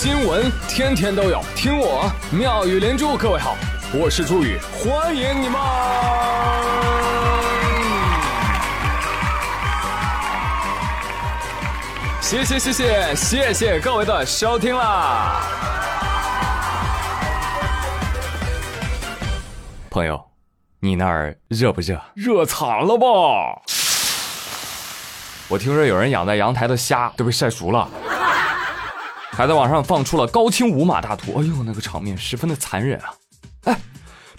新闻天天都有，听我妙语连珠。各位好，我是朱宇，欢迎你们！谢谢谢谢谢谢各位的收听啦！朋友，你那儿热不热？热惨了吧！我听说有人养在阳台的虾都被晒熟了，还在网上放出了高清无码大图。哎呦，那个场面十分的残忍啊！哎，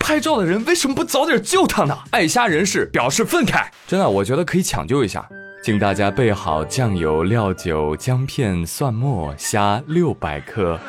拍照的人为什么不早点救他呢？爱虾人士表示愤慨。真的，我觉得可以抢救一下，请大家备好酱油、料酒、姜片、蒜末、虾六百克。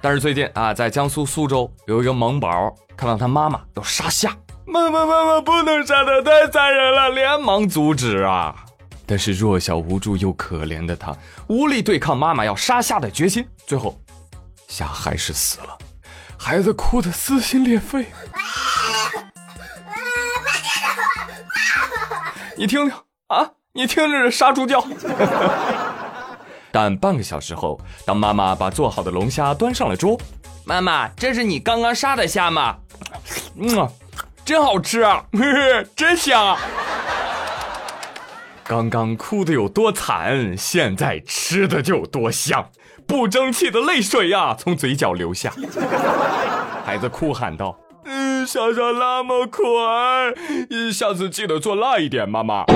但是最近啊，在江苏苏州有一个萌宝看到他妈妈要杀虾。妈妈，妈妈不能杀他，太残忍了！连忙阻止啊，但是弱小无助又可怜的他无力对抗妈妈要杀虾的决心，最后虾还是死了，孩子哭得撕心裂肺。你听听啊，你听着这杀猪叫。但半个小时后，当妈妈把做好的龙虾端上了桌，妈妈，这是你刚刚杀的虾吗？嗯。真好吃啊，真香！刚刚哭的有多惨，现在吃的就有多香，不争气的泪水呀从嘴角流下。孩子哭喊道：“嗯，莎莎那么可爱，下次记得做辣一点，妈妈。”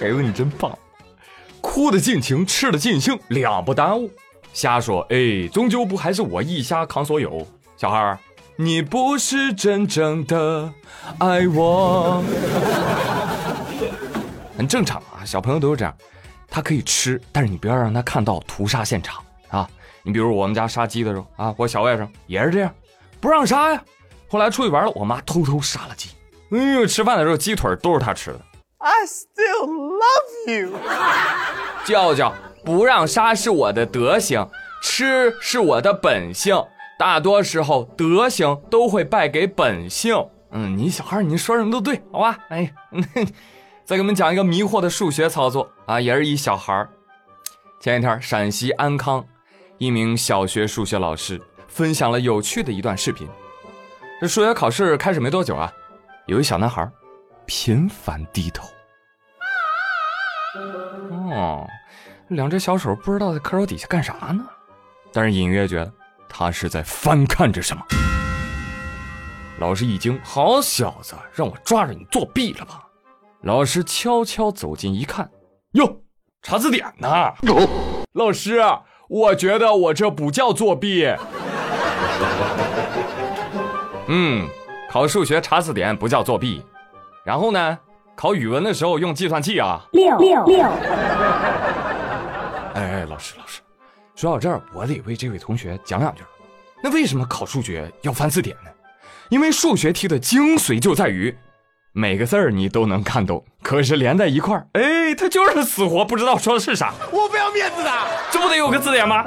孩子你真棒，哭的尽情，吃的尽兴，两不耽误。瞎说，哎，终究不还是我一瞎扛所有。小孩儿，你不是真正的爱我，很正常啊，小朋友都是这样。他可以吃，但是你不要让他看到屠杀现场啊。你比如我们家杀鸡的时候啊，我小外甥也是这样，不让杀呀。后来出去玩了，我妈偷偷杀了鸡。哎呦，吃饭的时候鸡腿都是他吃的。I still love you，叫叫。不让杀是我的德行，吃是我的本性。大多时候，德行都会败给本性。嗯，你小孩，你说什么都对，好吧？哎，再给你们讲一个迷惑的数学操作啊，也是一小孩前一天，陕西安康一名小学数学老师分享了有趣的一段视频。这数学考试开始没多久啊，有一小男孩频繁低头。哦。两只小手不知道在课桌底下干啥呢，但是隐约觉得他是在翻看着什么。老师一惊：“好小子，让我抓着你作弊了吧？”老师悄悄走近一看，哟，查字典呢。老师，我觉得我这不叫作弊。嗯，考数学查字典不叫作弊，然后呢，考语文的时候用计算器啊。六六六。哎哎，老师老师，说到这儿，我得为这位同学讲两句。那为什么考数学要翻字典呢？因为数学题的精髓就在于每个字儿你都能看懂，可是连在一块儿，哎，他就是死活不知道说的是啥。我不要面子的，这不得有个字典吗？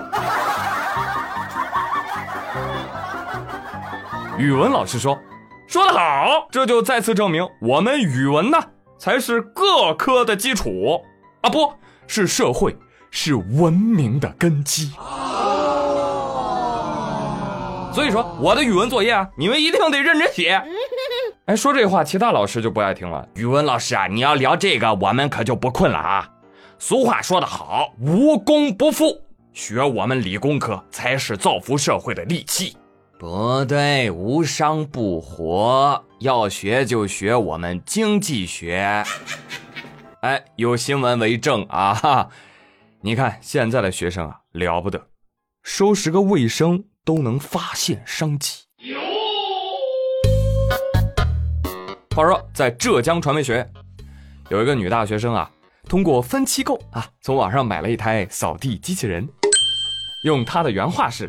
语文老师说，说得好，这就再次证明我们语文呢才是各科的基础啊，不是社会。是文明的根基，所以说我的语文作业啊，你们一定得认真写。哎，说这话，其他老师就不爱听了。语文老师啊，你要聊这个，我们可就不困了啊。俗话说得好，无功不负，学我们理工科才是造福社会的利器。不对，无商不活，要学就学我们经济学。哎，有新闻为证啊！哈。你看现在的学生啊，了不得，收拾个卫生都能发现商机。话说，在浙江传媒学院，有一个女大学生啊，通过分期购啊，从网上买了一台扫地机器人。用她的原话是：“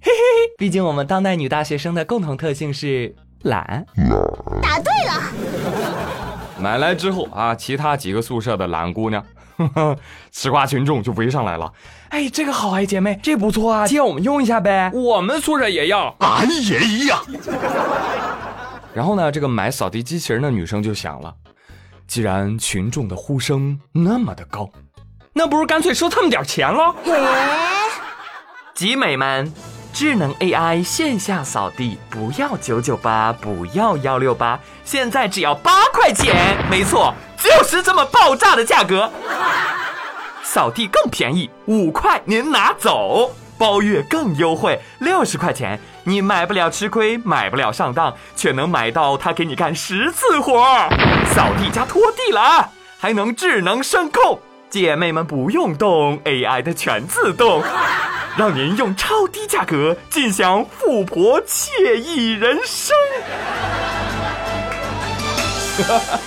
嘿嘿嘿，毕竟我们当代女大学生的共同特性是懒。”答对了。买来之后啊，其他几个宿舍的懒姑娘。吃瓜群众就围上来了，哎，这个好哎，姐妹，这不错啊，借我们用一下呗。我们宿舍也要，俺也一样。然后呢，这个买扫地机器人的女生就想了，既然群众的呼声那么的高，那不如干脆收他们点钱喽。集美们，智能 AI 线下扫地不要九九八，不要幺六八，现在只要八块钱，没错，就是这么爆炸的价格。扫地更便宜，五块您拿走。包月更优惠，六十块钱，你买不了吃亏，买不了上当，却能买到他给你干十次活扫地加拖地了啊，还能智能声控，姐妹们不用动，AI 的全自动，让您用超低价格尽享富婆惬意人生。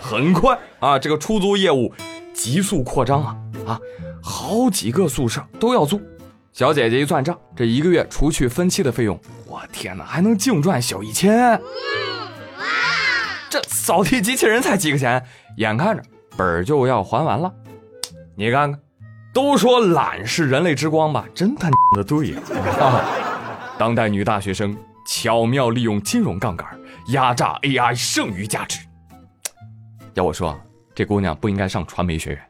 很快啊，这个出租业务急速扩张啊啊！好几个宿舍都要租，小姐姐一算账，这一个月除去分期的费用，我天哪，还能净赚小一千！这扫地机器人才几个钱，眼看着本儿就要还完了。你看看，都说懒是人类之光吧，真他娘的对呀！当代女大学生巧妙利用金融杠杆压榨 AI 剩余价值。要我说，这姑娘不应该上传媒学院。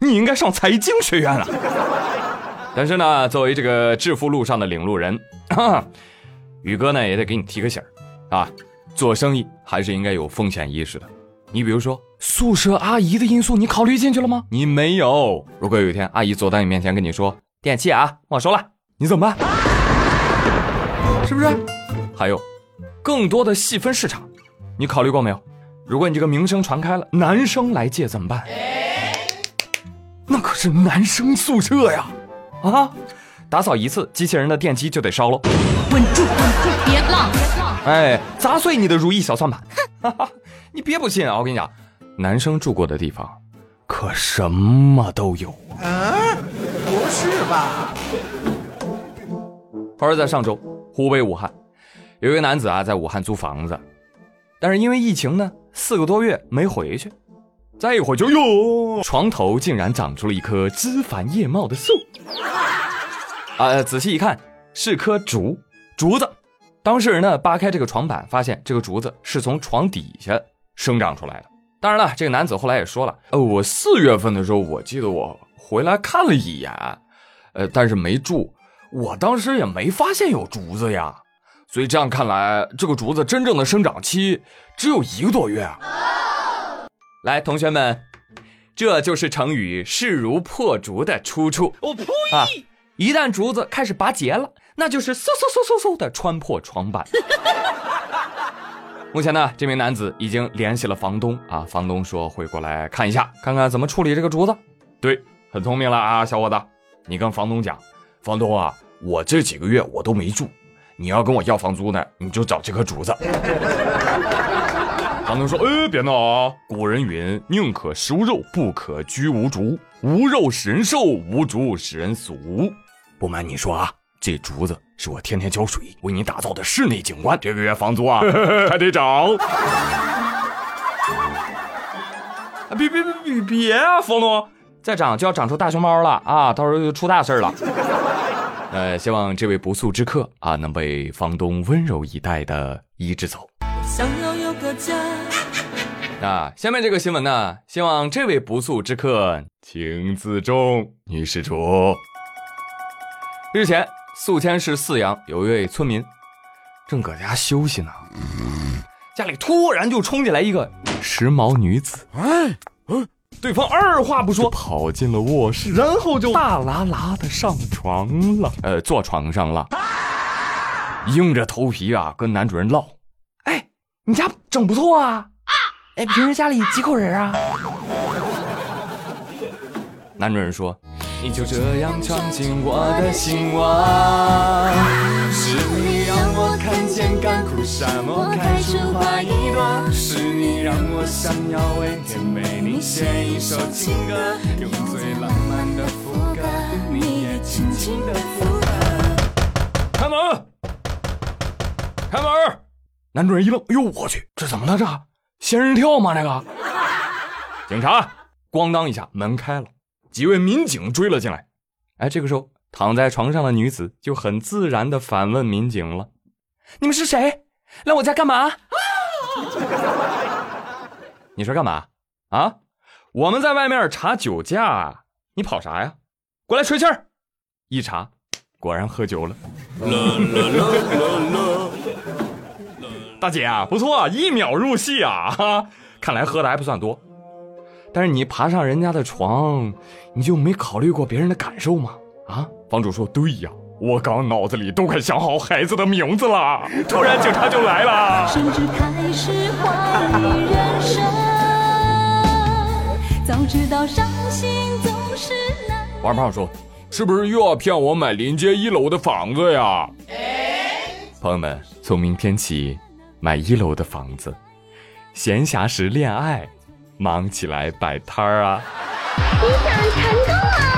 你应该上财经学院啊！但是呢，作为这个致富路上的领路人，宇哥呢也得给你提个醒儿啊，做生意还是应该有风险意识的。你比如说宿舍阿姨的因素，你考虑进去了吗？你没有。如果有一天阿姨走到你面前跟你说电器啊没收了，你怎么办？是不是？还有更多的细分市场，你考虑过没有？如果你这个名声传开了，男生来借怎么办？那可是男生宿舍呀，啊！打扫一次，机器人的电机就得烧了。稳住，稳住，别浪！哎，砸碎你的如意小算盘！哈哈，你别不信啊！我跟你讲，男生住过的地方，可什么都有啊！不是吧？话说在上周，湖北武汉，有一个男子啊，在武汉租房子，但是因为疫情呢，四个多月没回去。再一会儿就哟，床头竟然长出了一棵枝繁叶茂的树。啊，仔细一看是棵竹竹子。当事人呢扒开这个床板，发现这个竹子是从床底下生长出来的。当然了，这个男子后来也说了，呃，我四月份的时候，我记得我回来看了一眼，呃，但是没住。我当时也没发现有竹子呀。所以这样看来，这个竹子真正的生长期只有一个多月啊。来，同学们，这就是成语“势如破竹”的出处。我呸！啊，一旦竹子开始拔节了，那就是嗖嗖嗖嗖嗖的穿破床板。目前呢，这名男子已经联系了房东啊，房东说会过来看一下，看看怎么处理这个竹子。对，很聪明了啊，小伙子，你跟房东讲，房东啊，我这几个月我都没住，你要跟我要房租呢，你就找这棵竹子。房东说：“哎，别闹啊！古人云：宁可食无肉，不可居无竹。无肉使人瘦，无竹使人俗。不瞒你说啊，这竹子是我天天浇水为你打造的室内景观。这个月房租啊，还得涨。别别别别别啊，房东，再涨就要长出大熊猫了啊！到时候就出大事了。呃，希望这位不速之客啊，能被房东温柔以待的一直走。”想要有个家。啊，下面这个新闻呢，希望这位不速之客请自重，女施主。日前，宿迁市泗阳有一位村民正搁家休息呢，家里突然就冲进来一个时髦女子，哎，对方二话不说跑进了卧室，然后就大啦啦的上床了，呃，坐床上了，硬着头皮啊跟男主人唠。哎你家整不错啊！哎，平时家里几口人啊？男主人说：“你就这样闯进我的心窝，是你让我看见干枯沙漠开出花一朵，是你让我想要为甜美你写一首情歌，用最浪漫的副歌，你也轻轻的附和。”开门，开门。男主人一愣，哎呦我去，这怎么了？这仙人跳吗？这个警察咣当一下门开了，几位民警追了进来。哎，这个时候躺在床上的女子就很自然的反问民警了：“你们是谁？来我家干嘛？”你说干嘛？啊？我们在外面查酒驾，你跑啥呀？过来吹气儿！一查，果然喝酒了。大姐啊，不错，一秒入戏啊！哈，看来喝的还不算多。但是你爬上人家的床，你就没考虑过别人的感受吗？啊？房主说：“对呀，我刚脑子里都快想好孩子的名字了。”突然警察就来了。甚至开始怀疑人生。早知道伤心总是难。王胖说：“是不是又要骗我买临街一楼的房子呀？”朋友们，从明天起，买一楼的房子，闲暇时恋爱。忙起来摆摊儿啊！你想成功啊！